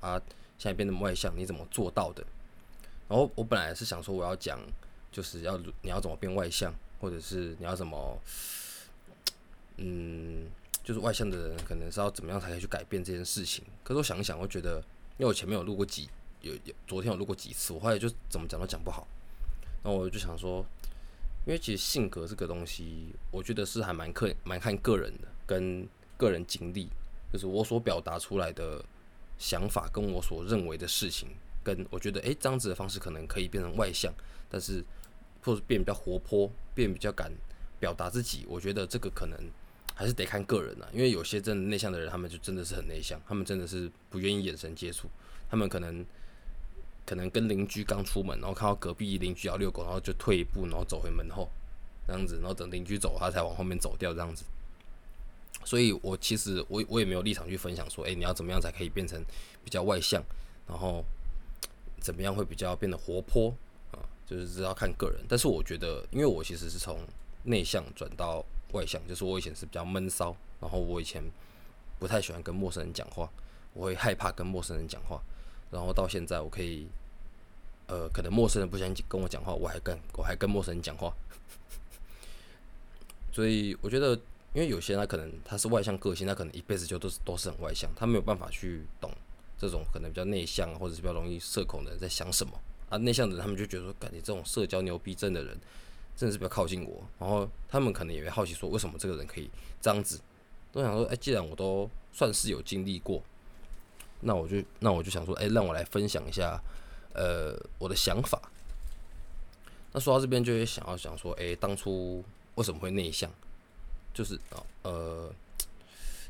啊，现在变那么外向，你怎么做到的？然后我本来是想说，我要讲就是要你要怎么变外向，或者是你要怎么，嗯，就是外向的人可能是要怎么样才可以去改变这件事情。可是我想一想，我觉得，因为我前面有录过几有有，昨天有录过几次，我后来就怎么讲都讲不好。那我就想说，因为其实性格这个东西，我觉得是还蛮看蛮看个人的，跟个人经历，就是我所表达出来的。想法跟我所认为的事情，跟我觉得，诶，这样子的方式可能可以变成外向，但是或者变比较活泼，变比较敢表达自己。我觉得这个可能还是得看个人啊，因为有些真的内向的人，他们就真的是很内向，他们真的是不愿意眼神接触，他们可能可能跟邻居刚出门，然后看到隔壁邻居要遛狗，然后就退一步，然后走回门后，这样子，然后等邻居走，他才往后面走掉，这样子。所以，我其实我我也没有立场去分享说，诶，你要怎么样才可以变成比较外向，然后怎么样会比较变得活泼啊？就是知道看个人。但是我觉得，因为我其实是从内向转到外向，就是我以前是比较闷骚，然后我以前不太喜欢跟陌生人讲话，我会害怕跟陌生人讲话，然后到现在我可以，呃，可能陌生人不想跟我讲话，我还跟我还跟陌生人讲话，所以我觉得。因为有些人他可能他是外向个性，他可能一辈子就都是都是很外向，他没有办法去懂这种可能比较内向或者是比较容易社恐的人在想什么啊。内向的人他们就觉得说，感觉这种社交牛逼症的人真的是比较靠近我，然后他们可能也会好奇说，为什么这个人可以这样子？都想说，哎，既然我都算是有经历过，那我就那我就想说，哎，让我来分享一下，呃，我的想法。那说到这边就会想要想说，哎，当初为什么会内向？就是啊，呃，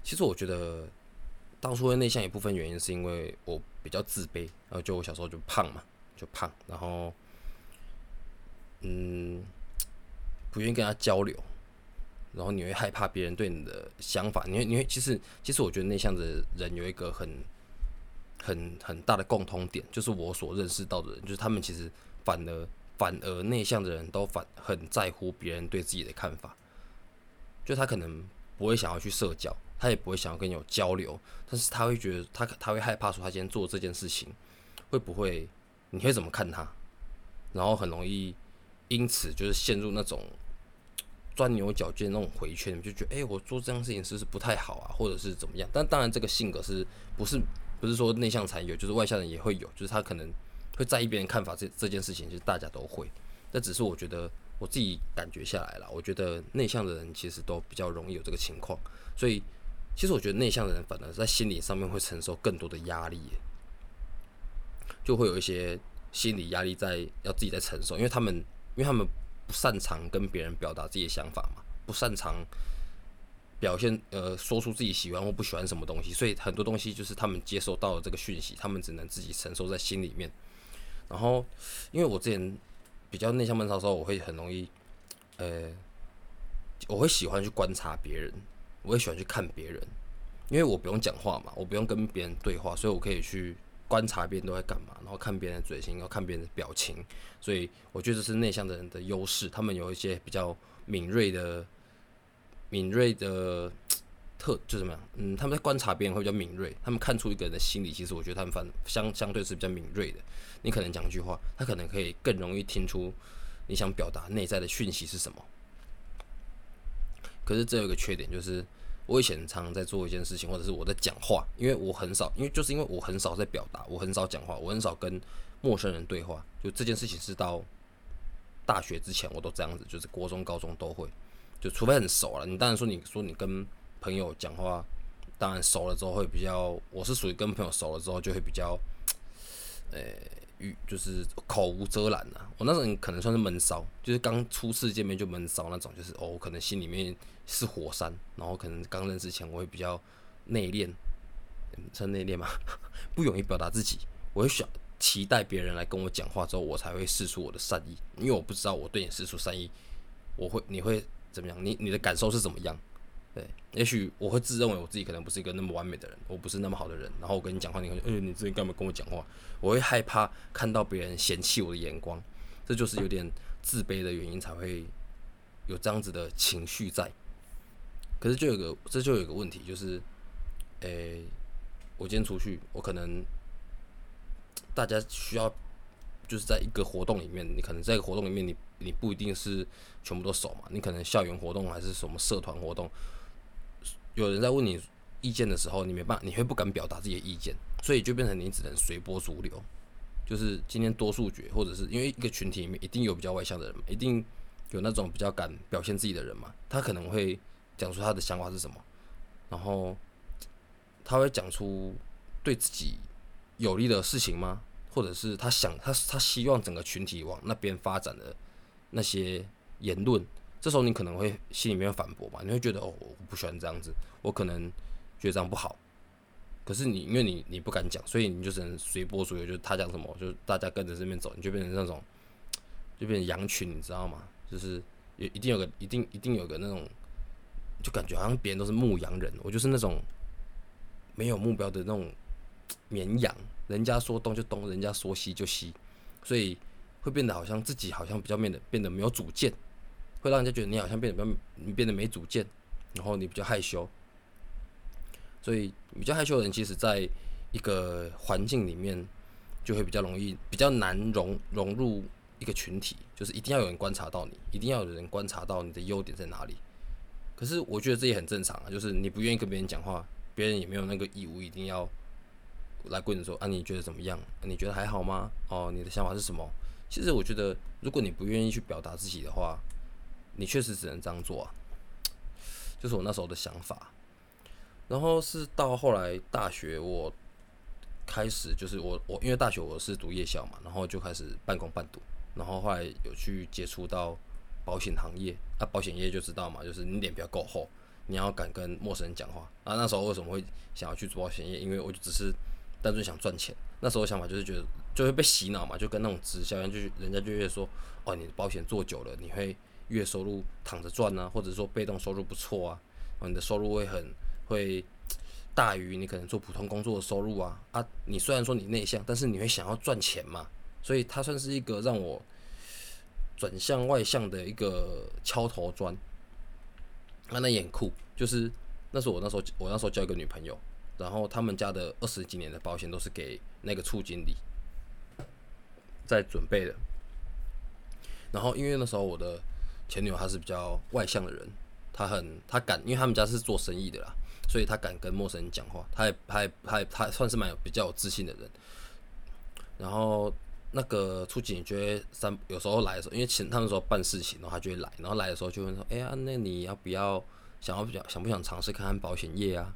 其实我觉得当初会内向一部分原因是因为我比较自卑，然后就我小时候就胖嘛，就胖，然后嗯，不愿意跟他交流，然后你会害怕别人对你的想法，你会你会其实其实我觉得内向的人有一个很很很大的共通点，就是我所认识到的人，就是他们其实反而反而内向的人都反很在乎别人对自己的看法。就他可能不会想要去社交，他也不会想要跟你有交流，但是他会觉得他他会害怕说他今天做这件事情会不会你会怎么看他，然后很容易因此就是陷入那种钻牛角尖那种回圈，就觉得哎我做这样事情是不是不太好啊，或者是怎么样？但当然这个性格是不是不是说内向才有，就是外向人也会有，就是他可能会在意别人看法这这件事情，就是大家都会，但只是我觉得。我自己感觉下来了，我觉得内向的人其实都比较容易有这个情况，所以其实我觉得内向的人反而在心理上面会承受更多的压力，就会有一些心理压力在要自己在承受，因为他们因为他们不擅长跟别人表达自己的想法嘛，不擅长表现呃说出自己喜欢或不喜欢什么东西，所以很多东西就是他们接收到了这个讯息，他们只能自己承受在心里面。然后因为我之前。比较内向闷骚的时候，我会很容易，呃，我会喜欢去观察别人，我会喜欢去看别人，因为我不用讲话嘛，我不用跟别人对话，所以我可以去观察别人都在干嘛，然后看别人的嘴型，然后看别人的表情，所以我觉得是内向的人的优势，他们有一些比较敏锐的、敏锐的。特就怎么样？嗯，他们在观察别人会比较敏锐，他们看出一个人的心理，其实我觉得他们反相相对是比较敏锐的。你可能讲一句话，他可能可以更容易听出你想表达内在的讯息是什么。可是这有一个缺点，就是我以前常常在做一件事情，或者是我在讲话，因为我很少，因为就是因为我很少在表达，我很少讲话，我很少跟陌生人对话。就这件事情是到大学之前我都这样子，就是国中、高中都会，就除非很熟了。你当然说你说你跟朋友讲话，当然熟了之后会比较，我是属于跟朋友熟了之后就会比较，呃，语就是口无遮拦呐。我那时候可能算是闷骚，就是刚初次见面就闷骚那种，就是哦，可能心里面是火山，然后可能刚认识前我会比较内敛，算内敛嘛，不勇于表达自己，我会想期待别人来跟我讲话之后，我才会试出我的善意，因为我不知道我对你试出善意，我会你会怎么样？你你的感受是怎么样？对，也许我会自认为我自己可能不是一个那么完美的人，我不是那么好的人。然后我跟你讲话，你可能，哎，你之前干嘛跟我讲话？我会害怕看到别人嫌弃我的眼光，这就是有点自卑的原因，才会有这样子的情绪在。可是就有个，这就有一个问题，就是，诶，我今天出去，我可能大家需要就是在一个活动里面，你可能在一个活动里面，你你不一定是全部都熟嘛，你可能校园活动还是什么社团活动。有人在问你意见的时候，你没办法，你会不敢表达自己的意见，所以就变成你只能随波逐流。就是今天多数决，或者是因为一个群体里面一定有比较外向的人，一定有那种比较敢表现自己的人嘛，他可能会讲出他的想法是什么，然后他会讲出对自己有利的事情吗？或者是他想他他希望整个群体往那边发展的那些言论？这时候你可能会心里面反驳吧，你会觉得哦，我不喜欢这样子，我可能觉得这样不好。可是你因为你你不敢讲，所以你就只能随波逐流，就他讲什么，就大家跟着这边走，你就变成那种，就变成羊群，你知道吗？就是有一定有个一定一定有个那种，就感觉好像别人都是牧羊人，我就是那种没有目标的那种绵羊，人家说东就东，人家说西就西，所以会变得好像自己好像比较变得变得没有主见。会让人家觉得你好像变得比较你变得没主见，然后你比较害羞，所以比较害羞的人，其实在一个环境里面就会比较容易比较难融融入一个群体，就是一定要有人观察到你，一定要有人观察到你的优点在哪里。可是我觉得这也很正常啊，就是你不愿意跟别人讲话，别人也没有那个义务一定要来跟你说啊，你觉得怎么样？你觉得还好吗？哦，你的想法是什么？其实我觉得，如果你不愿意去表达自己的话，你确实只能这样做啊，就是我那时候的想法。然后是到后来大学，我开始就是我我因为大学我是读夜校嘛，然后就开始半工半读。然后后来有去接触到保险行业，啊，保险业就知道嘛，就是你脸比较够厚，你要敢跟陌生人讲话。啊，那时候为什么会想要去做保险业？因为我就只是单纯想赚钱。那时候想法就是觉得就会被洗脑嘛，就跟那种直销一样，就是人家就会说，哦，你保险做久了，你会。月收入躺着赚呢，或者说被动收入不错啊，你的收入会很会大于你可能做普通工作的收入啊啊！你虽然说你内向，但是你会想要赚钱嘛，所以它算是一个让我转向外向的一个敲头砖。那那也很酷，就是那时候我那时候我那时候交一个女朋友，然后他们家的二十几年的保险都是给那个处经理在准备的，然后因为那时候我的。前女友她是比较外向的人，她很她敢，因为他们家是做生意的啦，所以她敢跟陌生人讲话，她也她也她也她算是蛮有比较有自信的人。然后那个处经理就会三有时候来的时候，因为前他们说办事情，然后他就会来，然后来的时候就会说：“哎呀，那你要不要想要比较想不想尝试看看保险业啊？”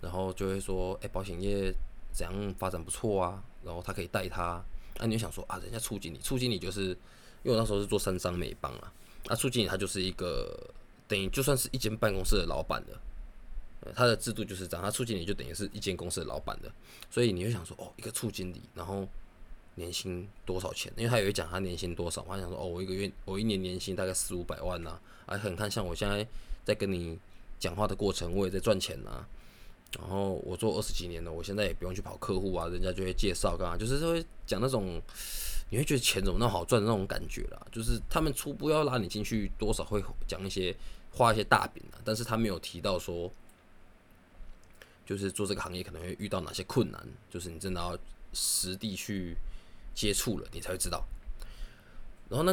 然后就会说：“哎，保险业怎样发展不错啊？”然后他可以带他。那你就想说啊，人家处经理，处经理就是因为我那时候是做三商美邦啊。那处经理他就是一个等于就算是一间办公室的老板的，他的制度就是这样，他处经理就等于是一间公司的老板的，所以你会想说，哦，一个处经理，然后年薪多少钱？因为他有一讲他年薪多少，我还想说，哦，我一个月我一年年薪大概四五百万呐，还很看像我现在在跟你讲话的过程，我也在赚钱呐，然后我做二十几年了，我现在也不用去跑客户啊，人家就会介绍干嘛，就是会讲那种。你会觉得钱怎么那么好赚的那种感觉啦，就是他们初步要拉你进去，多少会讲一些画一些大饼啊，但是他没有提到说，就是做这个行业可能会遇到哪些困难，就是你真的要实地去接触了，你才会知道。然后那，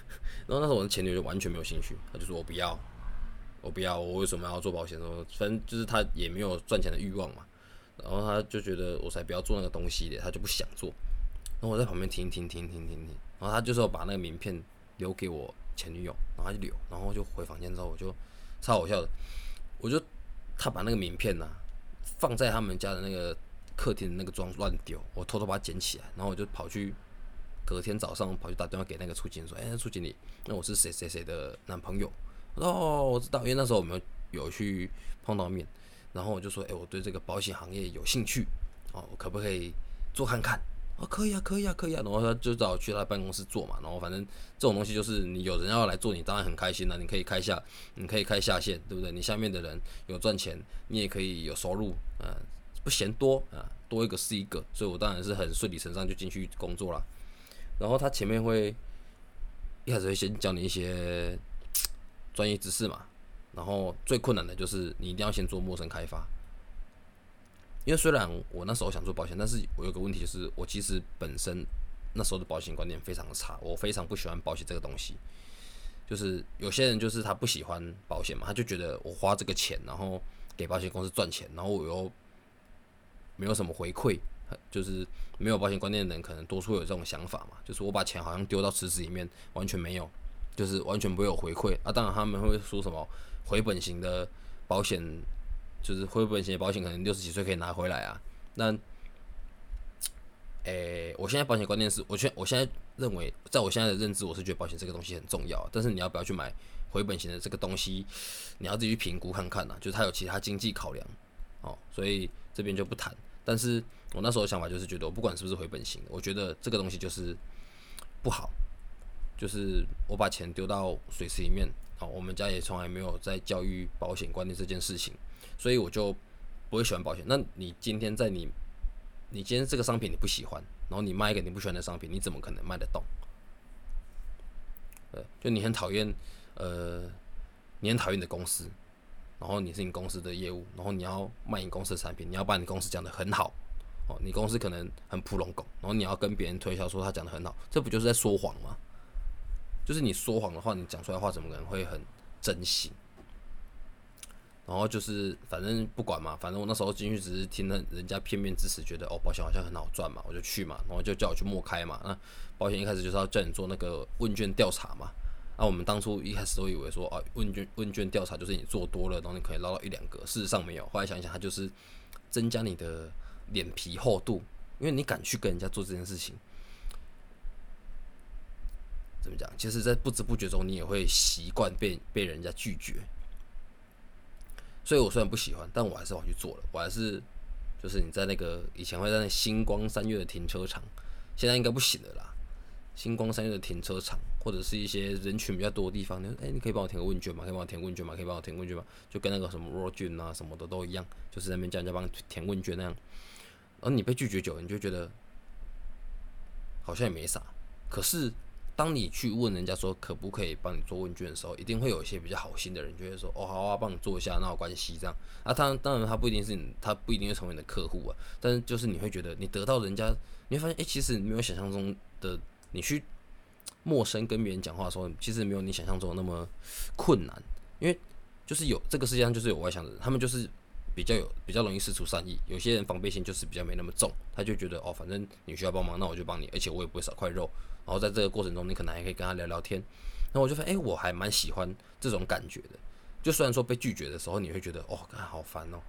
然后那时候我的前女友就完全没有兴趣，她就说我不要，我不要，我为什么要做保险？说反正就是他也没有赚钱的欲望嘛，然后他就觉得我才不要做那个东西的，他就不想做。然后我在旁边听听听听听听，然后他就说把那个名片留给我前女友，然后他就留，然后就回房间之后我就超好笑的，我就他把那个名片呐放在他们家的那个客厅的那个装乱丢，我偷偷把它捡起来，然后我就跑去隔天早上跑去打电话给那个处经说，哎，处经理，那我是谁谁谁的男朋友？哦，我知道，因为那时候我们有去碰到面，然后我就说，哎，我对这个保险行业有兴趣。哦，我可不可以做看看？哦，可以啊，可以啊，可以啊。然后他就找我去他办公室做嘛。然后反正这种东西就是你有人要来做，你当然很开心了。你可以开下，你可以开下线，对不对？你下面的人有赚钱，你也可以有收入，嗯，不嫌多啊，多一个是一个。所以我当然是很顺理成章就进去工作了。然后他前面会一开始会先教你一些专业知识嘛。然后最困难的就是你一定要先做陌生开发。因为虽然我那时候想做保险，但是我有个问题就是，我其实本身那时候的保险观念非常的差，我非常不喜欢保险这个东西。就是有些人就是他不喜欢保险嘛，他就觉得我花这个钱，然后给保险公司赚钱，然后我又没有什么回馈，就是没有保险观念的人可能多数有这种想法嘛，就是我把钱好像丢到池子里面，完全没有，就是完全不会有回馈啊。当然他们会说什么回本型的保险。就是回本型的保险，可能六十几岁可以拿回来啊。那，诶，我现在保险观念是，我现我现在认为，在我现在的认知，我是觉得保险这个东西很重要。但是你要不要去买回本型的这个东西，你要自己去评估看看呐。就是它有其他经济考量哦，所以这边就不谈。但是我那时候想法就是觉得，我不管是不是回本型，我觉得这个东西就是不好。就是我把钱丢到水池里面，哦，我们家也从来没有在教育保险观念这件事情。所以我就不会喜欢保险。那你今天在你，你今天这个商品你不喜欢，然后你卖一个你不喜欢的商品，你怎么可能卖得动？呃，就你很讨厌，呃，你很讨厌的公司，然后你是你公司的业务，然后你要卖你公司的产品，你要把你公司讲得很好，哦，你公司可能很普龙狗，然后你要跟别人推销说他讲得很好，这不就是在说谎吗？就是你说谎的话，你讲出来的话怎么可能会很真心？然后就是，反正不管嘛，反正我那时候进去只是听了人家片面之词，觉得哦保险好像很好赚嘛，我就去嘛，然后就叫我去默开嘛。那保险一开始就是要叫你做那个问卷调查嘛。那我们当初一开始都以为说啊问卷问卷调查就是你做多了，然后你可以捞到一两个，事实上没有。后来想想，它就是增加你的脸皮厚度，因为你敢去跟人家做这件事情。怎么讲？其实，在不知不觉中，你也会习惯被被人家拒绝。所以我虽然不喜欢，但我还是跑去做了。我还是就是你在那个以前会在那星光三月的停车场，现在应该不行了啦。星光三月的停车场，或者是一些人群比较多的地方，你说哎，你可以帮我填个问卷吗？可以帮我填问卷吗？可以帮我填问卷吗？就跟那个什么 r o 卷啊什么的都一样，就是那边叫人家帮填问卷那样。而你被拒绝久，了，你就觉得好像也没啥。可是。当你去问人家说可不可以帮你做问卷的时候，一定会有一些比较好心的人，就会说哦好啊，帮你做一下，那有关系这样啊。当，当然他不一定是你，他不一定会成为你的客户啊。但是就是你会觉得你得到人家，你会发现哎，其实没有想象中的，你去陌生跟别人讲话的时候，其实没有你想象中那么困难。因为就是有这个世界上就是有外向的人，他们就是比较有比较容易施出善意。有些人防备心就是比较没那么重，他就觉得哦，反正你需要帮忙，那我就帮你，而且我也不会少块肉。然后在这个过程中，你可能还可以跟他聊聊天。然后我就发现，哎，我还蛮喜欢这种感觉的。就虽然说被拒绝的时候，你会觉得，哦，好烦哦。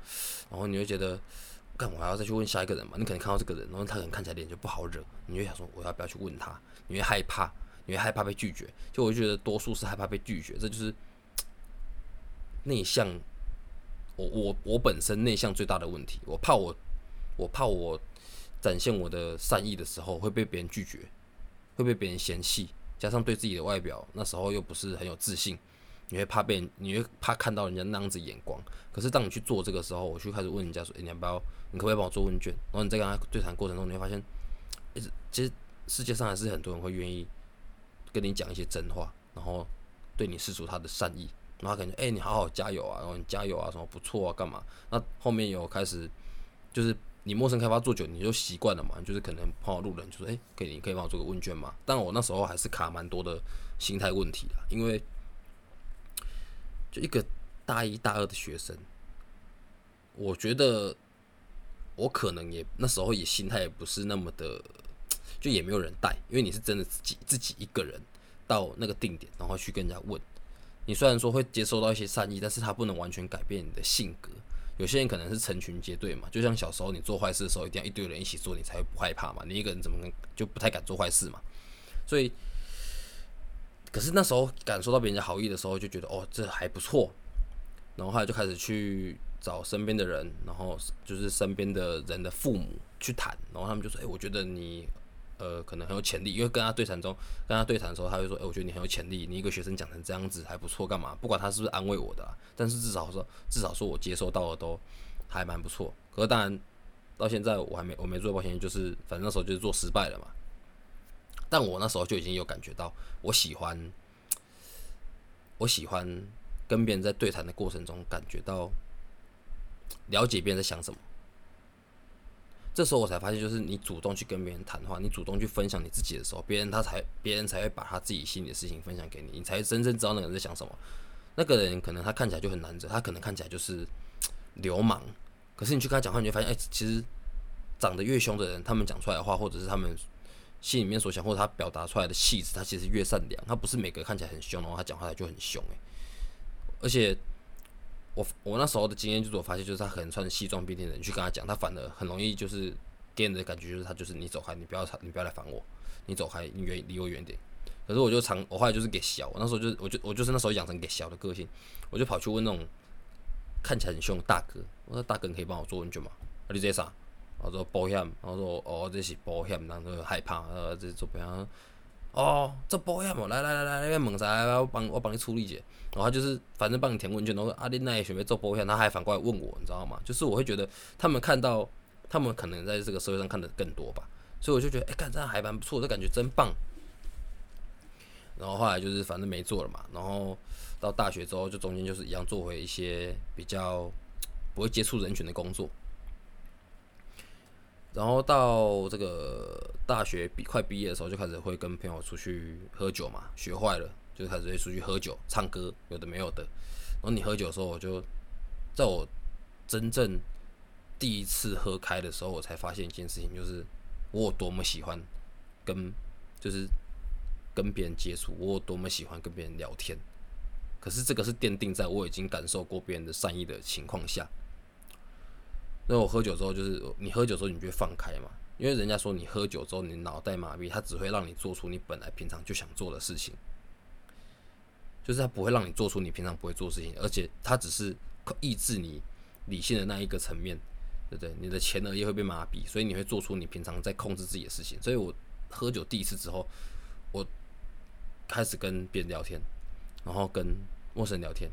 然后你会觉得，干，我还要再去问下一个人嘛？你可能看到这个人，然后他可能看起来脸就不好惹，你会想说，我要不要去问他？你会害怕，你会害怕被拒绝。就我就觉得多数是害怕被拒绝，这就是内向。我我我本身内向最大的问题，我怕我我怕我展现我的善意的时候会被别人拒绝。会被别人嫌弃，加上对自己的外表那时候又不是很有自信，你会怕被，你会怕看到人家那样子眼光。可是当你去做这个时候，我去开始问人家说：“诶，你要不要？你可不可以帮我做问卷？”然后你在跟他对谈过程中，你会发现，其实世界上还是很多人会愿意跟你讲一些真话，然后对你施出他的善意，然后感觉：“诶，你好好加油啊！”然后你加油啊，什么不错啊，干嘛？那后面有开始就是。你陌生开发做久，你就习惯了嘛？就是可能碰到路人，就说：“诶，可以，你可以帮我做个问卷吗？”但我那时候还是卡蛮多的心态问题的，因为就一个大一大二的学生，我觉得我可能也那时候也心态也不是那么的，就也没有人带，因为你是真的自己自己一个人到那个定点，然后去跟人家问。你虽然说会接收到一些善意，但是他不能完全改变你的性格。有些人可能是成群结队嘛，就像小时候你做坏事的时候，一定要一堆人一起做，你才会不害怕嘛。你一个人怎么能就不太敢做坏事嘛？所以，可是那时候感受到别人的好意的时候，就觉得哦，这还不错。然后后来就开始去找身边的人，然后就是身边的人的父母去谈，然后他们就说：“哎，我觉得你呃可能很有潜力。”因为跟他对谈中，跟他对谈的时候，他会说：“哎，我觉得你很有潜力，你一个学生讲成这样子还不错，干嘛？不管他是不是安慰我的，但是至少说，至少说我接收到的都还蛮不错。可是当然到现在我还没我没做保险，就是反正那时候就是做失败了嘛。但我那时候就已经有感觉到，我喜欢，我喜欢跟别人在对谈的过程中感觉到。了解别人在想什么，这时候我才发现，就是你主动去跟别人谈话，你主动去分享你自己的时候，别人他才别人才会把他自己心里的事情分享给你，你才真正知道那个人在想什么。那个人可能他看起来就很难者，他可能看起来就是流氓，可是你去跟他讲话，你就发现，哎，其实长得越凶的人，他们讲出来的话，或者是他们心里面所想，或者他表达出来的气质，他其实越善良。他不是每个看起来很凶，然后他讲话他就很凶，诶，而且。我我那时候的经验就是，我发现就是他可能穿西装笔挺的人去跟他讲，他反而很容易就是给人的感觉就是他就是你走开，你不要你不要来烦我，你走开，你远离我远点。可是我就常我后来就是给小，我那时候就我就我就是那时候养成给小的个性，我就跑去问那种看起来很凶的大哥，我说大哥你可以帮我做问卷吗？啊你这啥？我说保险，然后说哦这是保险，然后害怕，呃这做保险。哦，这保险哦，来来来来，那问啥？我帮我帮你处理一下。然后就是反正帮你填问卷，然后阿丽奈也准备做保险，他还反过来问我，你知道吗？就是我会觉得他们看到，他们可能在这个社会上看的更多吧，所以我就觉得，哎，干这样还蛮不错，这感觉真棒。然后后来就是反正没做了嘛，然后到大学之后，就中间就是一样做回一些比较不会接触人群的工作。然后到这个大学毕快毕业的时候，就开始会跟朋友出去喝酒嘛，学坏了就开始会出去喝酒、唱歌，有的没有的。然后你喝酒的时候，我就在我真正第一次喝开的时候，我才发现一件事情，就是我有多么喜欢跟就是跟别人接触，我有多么喜欢跟别人聊天。可是这个是奠定在我已经感受过别人的善意的情况下。那我喝酒之后，就是你喝酒之后，你就会放开嘛？因为人家说你喝酒之后，你脑袋麻痹，它只会让你做出你本来平常就想做的事情，就是它不会让你做出你平常不会做事情，而且它只是抑制你理性的那一个层面，对不对？你的前额叶会被麻痹，所以你会做出你平常在控制自己的事情。所以我喝酒第一次之后，我开始跟别人聊天，然后跟陌生人聊天，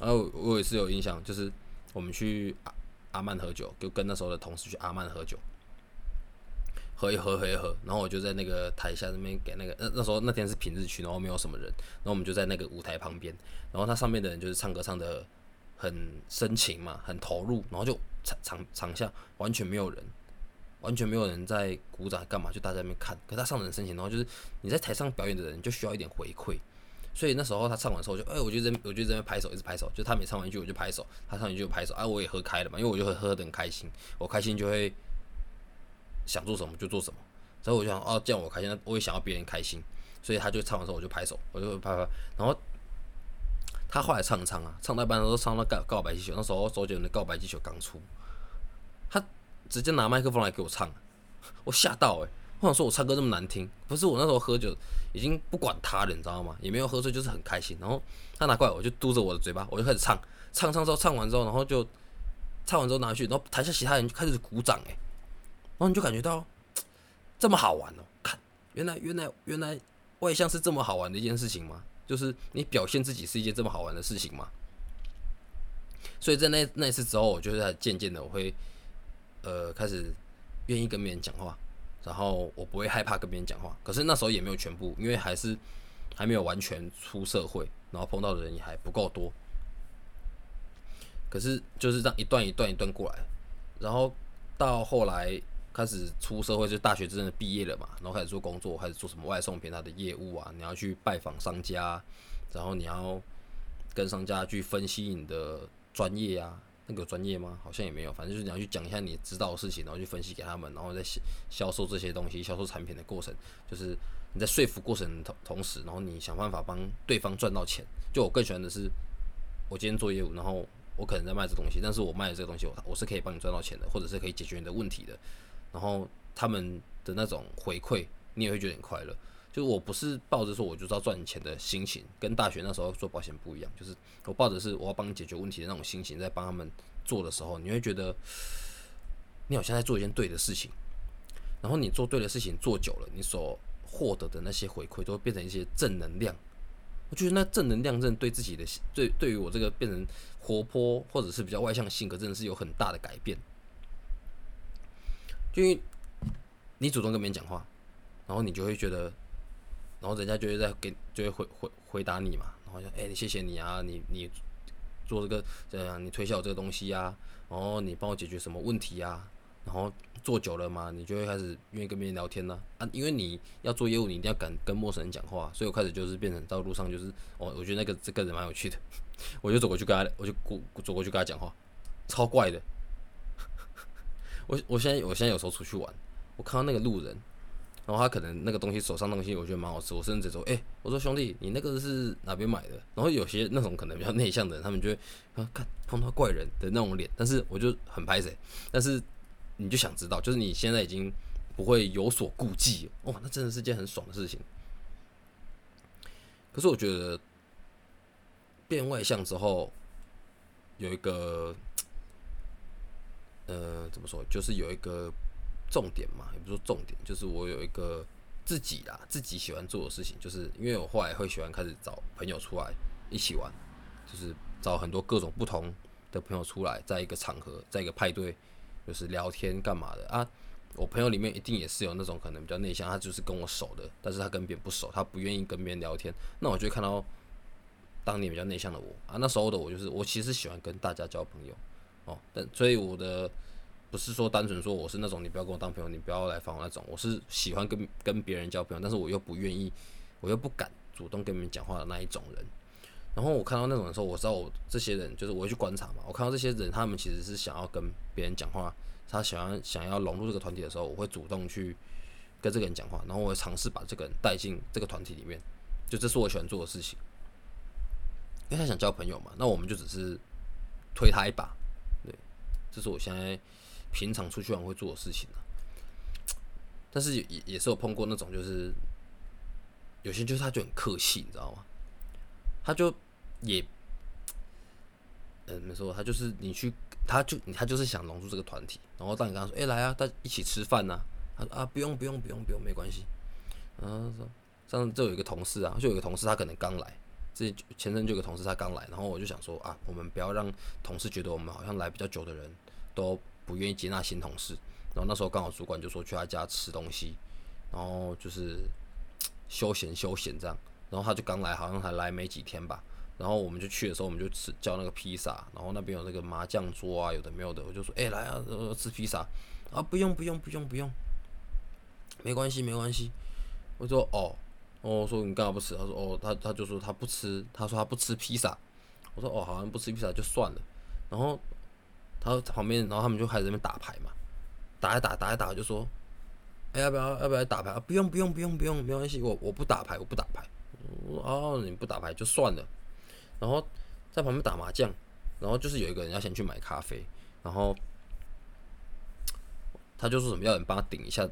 然后我也是有印象，就是我们去。阿曼喝酒，就跟那时候的同事去阿曼喝酒，喝一喝，喝一喝，然后我就在那个台下那边给那个那那时候那天是平日去，然后没有什么人，然后我们就在那个舞台旁边，然后他上面的人就是唱歌唱的很深情嘛，很投入，然后就场场场下完全没有人，完全没有人在鼓掌干嘛，就大家在那边看，可他唱的很深情，然后就是你在台上表演的人就需要一点回馈。所以那时候他唱完之后就，哎，我就在，我就在那拍手，一直拍手。就他每唱完一句我就拍手，他唱一句就拍手。哎，我也喝开了嘛，因为我就会喝得很开心，我开心就会想做什么就做什么。所以我就想，哦，这样我开心，我也想要别人开心。所以他就唱完之后我就拍手，我就拍拍。然后他后来唱唱啊，唱到一半的时候唱到告告白气球，那时候周杰伦的告白气球刚出，他直接拿麦克风来给我唱，我吓到哎。我想说，我唱歌这么难听，不是我那时候喝酒已经不管他了，你知道吗？也没有喝醉，就是很开心。然后他拿过来，我就嘟着我的嘴巴，我就开始唱，唱唱之后唱完之后，然后就唱完之后拿回去，然后台下其他人就开始鼓掌，哎，然后你就感觉到这么好玩哦！看，原来原来原来外向是这么好玩的一件事情吗？就是你表现自己是一件这么好玩的事情吗？所以在那那一次之后，我就是渐渐的我会呃开始愿意跟别人讲话。然后我不会害怕跟别人讲话，可是那时候也没有全部，因为还是还没有完全出社会，然后碰到的人也还不够多。可是就是这样一段一段一段过来，然后到后来开始出社会，就大学真的毕业了嘛，然后开始做工作，开始做什么外送平台的业务啊，你要去拜访商家，然后你要跟商家去分析你的专业啊。那个专业吗？好像也没有，反正就是你要去讲一下你知道的事情，然后去分析给他们，然后再销售这些东西，销售产品的过程，就是你在说服过程同同时，然后你想办法帮对方赚到钱。就我更喜欢的是，我今天做业务，然后我可能在卖这东西，但是我卖的这个东西，我我是可以帮你赚到钱的，或者是可以解决你的问题的。然后他们的那种回馈，你也会觉得很快乐。就我不是抱着说我就知道赚钱的心情，跟大学那时候做保险不一样。就是我抱着是我要帮你解决问题的那种心情，在帮他们做的时候，你会觉得你好像在做一件对的事情，然后你做对的事情做久了，你所获得的那些回馈都会变成一些正能量。我觉得那正能量真的对自己的对对于我这个变成活泼或者是比较外向性格，真的是有很大的改变。就因为你主动跟别人讲话，然后你就会觉得，然后人家就会在给就会回回回答你嘛，然后就哎，谢谢你啊，你你做这个这样，你推销这个东西呀，然后你帮我解决什么问题呀，然后做久了嘛，你就会开始愿意跟别人聊天呢啊，因为你要做业务，你一定要敢跟陌生人讲话，所以我开始就是变成到路上就是哦，我觉得那个这个人蛮有趣的，我就走过去跟他，我就过走过去跟他讲话，超怪的。我我现在我现在有时候出去玩，我看到那个路人，然后他可能那个东西手上东西我觉得蛮好吃，我甚至说，哎，我说兄弟，你那个是哪边买的？然后有些那种可能比较内向的人，他们就会啊看碰到怪人的那种脸，但是我就很拍谁，但是你就想知道，就是你现在已经不会有所顾忌，哇，那真的是件很爽的事情。可是我觉得变外向之后有一个。呃，怎么说？就是有一个重点嘛，也不说重点，就是我有一个自己啦，自己喜欢做的事情，就是因为我后来会喜欢开始找朋友出来一起玩，就是找很多各种不同的朋友出来，在一个场合，在一个派对，就是聊天干嘛的啊？我朋友里面一定也是有那种可能比较内向，他就是跟我熟的，但是他跟别人不熟，他不愿意跟别人聊天，那我就看到当年比较内向的我啊，那时候的我就是我其实喜欢跟大家交朋友。哦，但所以我的不是说单纯说我是那种你不要跟我当朋友，你不要来烦我那种，我是喜欢跟跟别人交朋友，但是我又不愿意，我又不敢主动跟别人讲话的那一种人。然后我看到那种的时候，我知道我这些人就是我会去观察嘛。我看到这些人，他们其实是想要跟别人讲话，他想要想要融入这个团体的时候，我会主动去跟这个人讲话，然后我会尝试把这个人带进这个团体里面，就这是我喜欢做的事情。因为他想交朋友嘛，那我们就只是推他一把。对这是我现在平常出去玩会做的事情但是也也是有碰过那种，就是有些就是他就很客气，你知道吗？他就也，嗯，没错，他就是你去，他就他就是想融入这个团体，然后当你跟他说，哎，来啊，大家一起吃饭呐，他说啊，不用不用不用不用，没关系。然后说，上次就有一个同事啊，就有一个同事他可能刚来，这前阵就有个同事他刚来，然后我就想说啊，我们不要让同事觉得我们好像来比较久的人。都不愿意接纳新同事，然后那时候刚好主管就说去他家吃东西，然后就是 休闲休闲这样，然后他就刚来，好像才来没几天吧，然后我们就去的时候，我们就吃叫那个披萨，然后那边有那个麻将桌啊，有的没有的，我就说哎来啊，吃披萨啊，不用不用不用不用，没关系没关系，我说哦，我说你干嘛不吃？他说哦，他他就说他不吃，他说他不吃披萨，我说哦，好像不吃披萨就算了，然后。他旁边，然后他们就开始在那边打牌嘛，打一打，打一打，就说：“哎，要不要，要不要打牌？不用，不用，不用，不用，没关系，我我不打牌，我不打牌。哦，你不打牌就算了。然后在旁边打麻将，然后就是有一个人要先去买咖啡，然后他就说什么要人帮他顶一下，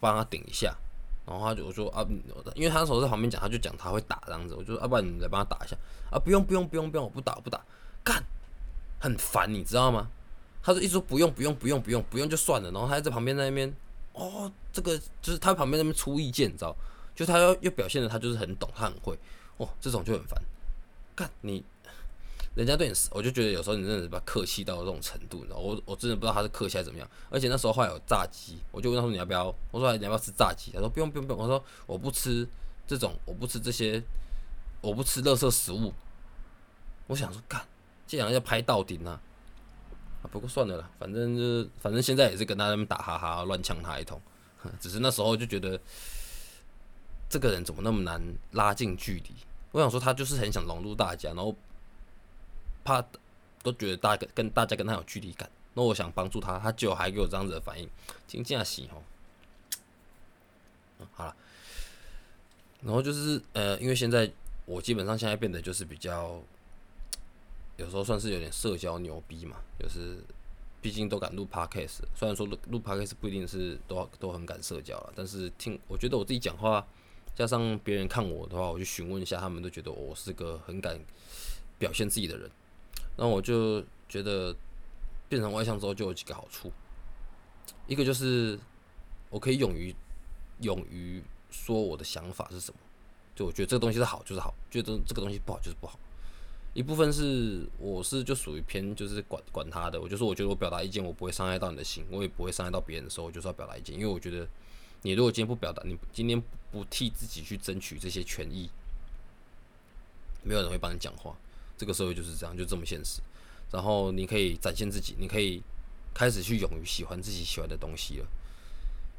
帮他顶一下。然后他就我说啊，因为他那时候在旁边讲，他就讲他会打这样子，我就说，要不然你来帮他打一下啊？不用，不用，不用，不用，我不打，不打，干，很烦，你知道吗？他说：“一直说不用不用不用不用不用就算了。”然后他在旁边在那边，哦，这个就是他旁边那边出意见，你知道？就他要又表现的他就是很懂，他很会，哦，这种就很烦。看你，人家对你，我就觉得有时候你真的是把客气到这种程度，你知道？我我真的不知道他是客气还是怎么样。而且那时候还有炸鸡，我就问他说：“你要不要？”我说：“你要不要吃炸鸡？”他说：“不用不用不用。”我说：“我不吃这种，我不吃这些，我不吃垃圾食物。”我想说，干，这两个要拍到顶啊！不过算了啦，反正就反正现在也是跟他们打哈哈，乱呛他一通。只是那时候就觉得这个人怎么那么难拉近距离？我想说他就是很想融入大家，然后怕都觉得大跟大家跟他有距离感。那我想帮助他，他就还给我这样子的反应，真正是哦。好了，然后就是呃，因为现在我基本上现在变得就是比较。有时候算是有点社交牛逼嘛，就是毕竟都敢录 podcast，虽然说录录 podcast 不一定是都都很敢社交了，但是听我觉得我自己讲话，加上别人看我的话，我去询问一下，他们都觉得我是个很敢表现自己的人，那我就觉得变成外向之后就有几个好处，一个就是我可以勇于勇于说我的想法是什么，就我觉得这个东西是好就是好，觉得这个东西不好就是不好。一部分是我是就属于偏就是管管他的，我就说我觉得我表达意见我不会伤害到你的心，我也不会伤害到别人的时候，我就是要表达意见，因为我觉得你如果今天不表达，你今天不替自己去争取这些权益，没有人会帮你讲话。这个社会就是这样，就这么现实。然后你可以展现自己，你可以开始去勇于喜欢自己喜欢的东西了。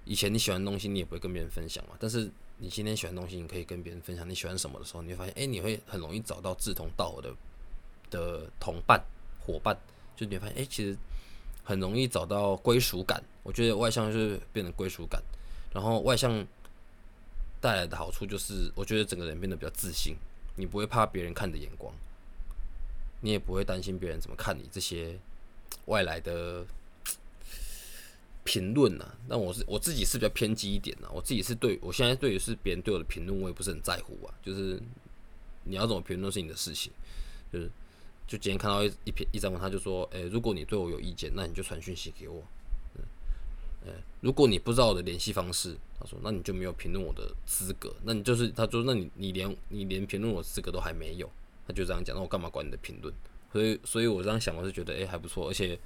以前你喜欢的东西，你也不会跟别人分享嘛，但是。你今天喜欢东西，你可以跟别人分享你喜欢什么的时候，你会发现，哎，你会很容易找到志同道合的的同伴伙伴。就你会发现，哎，其实很容易找到归属感。我觉得外向就是变成归属感，然后外向带来的好处就是，我觉得整个人变得比较自信。你不会怕别人看的眼光，你也不会担心别人怎么看你这些外来的。评论呐，但我是我自己是比较偏激一点呐。我自己是对我现在对于是别人对我的评论，我也不是很在乎啊。就是你要怎么评论是你的事情。就是就今天看到一一篇一张文，他就说：“诶，如果你对我有意见，那你就传讯息给我。嗯，如果你不知道我的联系方式，他说那你就没有评论我的资格。那你就是他说那你你连你连评论我资格都还没有，他就这样讲。那我干嘛管你的评论？所以所以我这样想，我是觉得诶还不错，而且。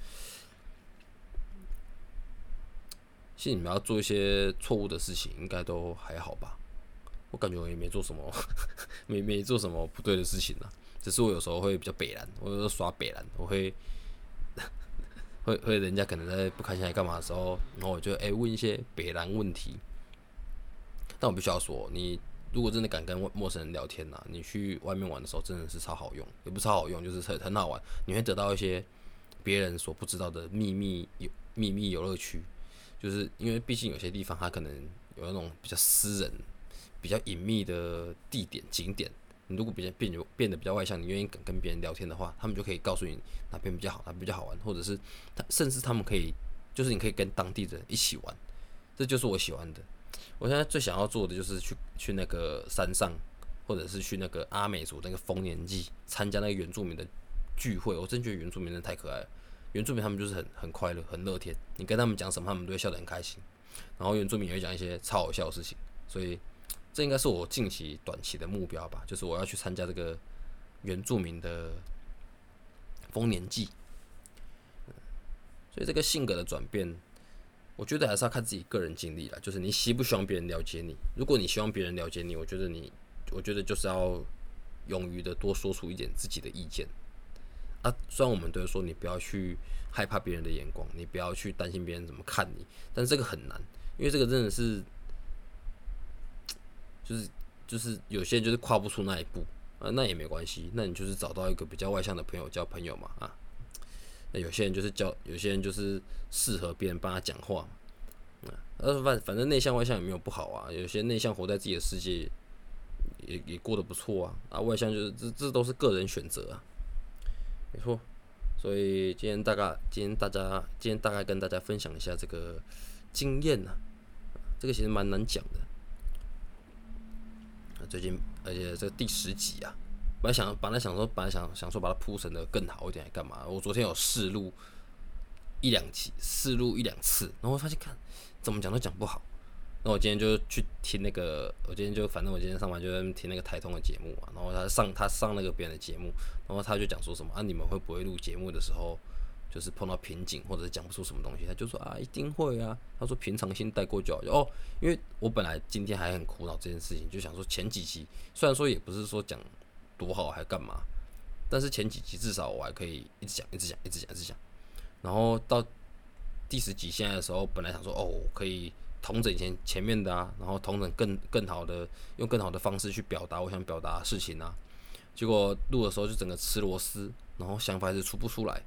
其实你们要做一些错误的事情，应该都还好吧？我感觉我也没做什么，没没做什么不对的事情呢。只是我有时候会比较北蓝，我有时候耍北蓝，我会 会会人家可能在不开心在干嘛的时候，然后我就哎问一些北蓝问题。但我必须要说，你如果真的敢跟陌生人聊天呐，你去外面玩的时候真的是超好用，也不超好用，就是很很好玩。你会得到一些别人所不知道的秘密有秘密游乐区。就是因为毕竟有些地方它可能有那种比较私人、比较隐秘的地点景点，你如果比较变变得比较外向，你愿意跟跟别人聊天的话，他们就可以告诉你哪边比较好，哪比较好玩，或者是他甚至他们可以，就是你可以跟当地人一起玩，这就是我喜欢的。我现在最想要做的就是去去那个山上，或者是去那个阿美族那个丰年祭参加那个原住民的聚会，我真觉得原住民真的太可爱了。原住民他们就是很很快乐、很乐天，你跟他们讲什么，他们都会笑得很开心。然后原住民也会讲一些超好笑的事情，所以这应该是我近期短期的目标吧，就是我要去参加这个原住民的丰年祭。所以这个性格的转变，我觉得还是要看自己个人经历了，就是你希不希望别人了解你？如果你希望别人了解你，我觉得你，我觉得就是要勇于的多说出一点自己的意见。啊，虽然我们都是说你不要去害怕别人的眼光，你不要去担心别人怎么看你，但这个很难，因为这个真的是，就是就是有些人就是跨不出那一步啊，那也没关系，那你就是找到一个比较外向的朋友交朋友嘛啊，那有些人就是交，有些人就是适合别人帮他讲话，啊，反反正内向外向也没有不好啊，有些内向活在自己的世界也也过得不错啊，啊外向就是这这都是个人选择啊。没错，所以今天大概今天大家今天大概跟大家分享一下这个经验呢，这个其实蛮难讲的。最近而且这第十集啊，本来想本来想说本来想想说把它铺成的更好一点，干嘛？我昨天有试录一两集，试录一两次，然后发现看怎么讲都讲不好。那我今天就去听那个，我今天就反正我今天上班就听那个台通的节目嘛，然后他上他上那个别人的节目，然后他就讲说什么啊，你们会不会录节目的时候就是碰到瓶颈或者是讲不出什么东西？他就说啊，一定会啊。他说平常心带过就好。哦，因为我本来今天还很苦恼这件事情，就想说前几期虽然说也不是说讲多好还干嘛，但是前几集至少我还可以一直讲一直讲一直讲一直讲，然后到第十集现在的时候，本来想说哦可以。同整以前前面的啊，然后同整更更好的，用更好的方式去表达我想表达的事情啊。结果录的时候就整个吃螺丝，然后想法还是出不出来，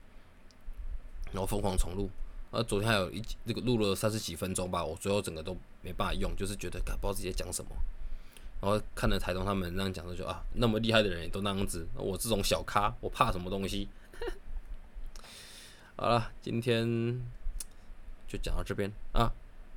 然后疯狂重录。啊，昨天还有一那个录了三十几分钟吧，我最后整个都没办法用，就是觉得不知道自己在讲什么。然后看了台东他们那样讲的，就啊，那么厉害的人也都那样子，我这种小咖，我怕什么东西？好了，今天就讲到这边啊。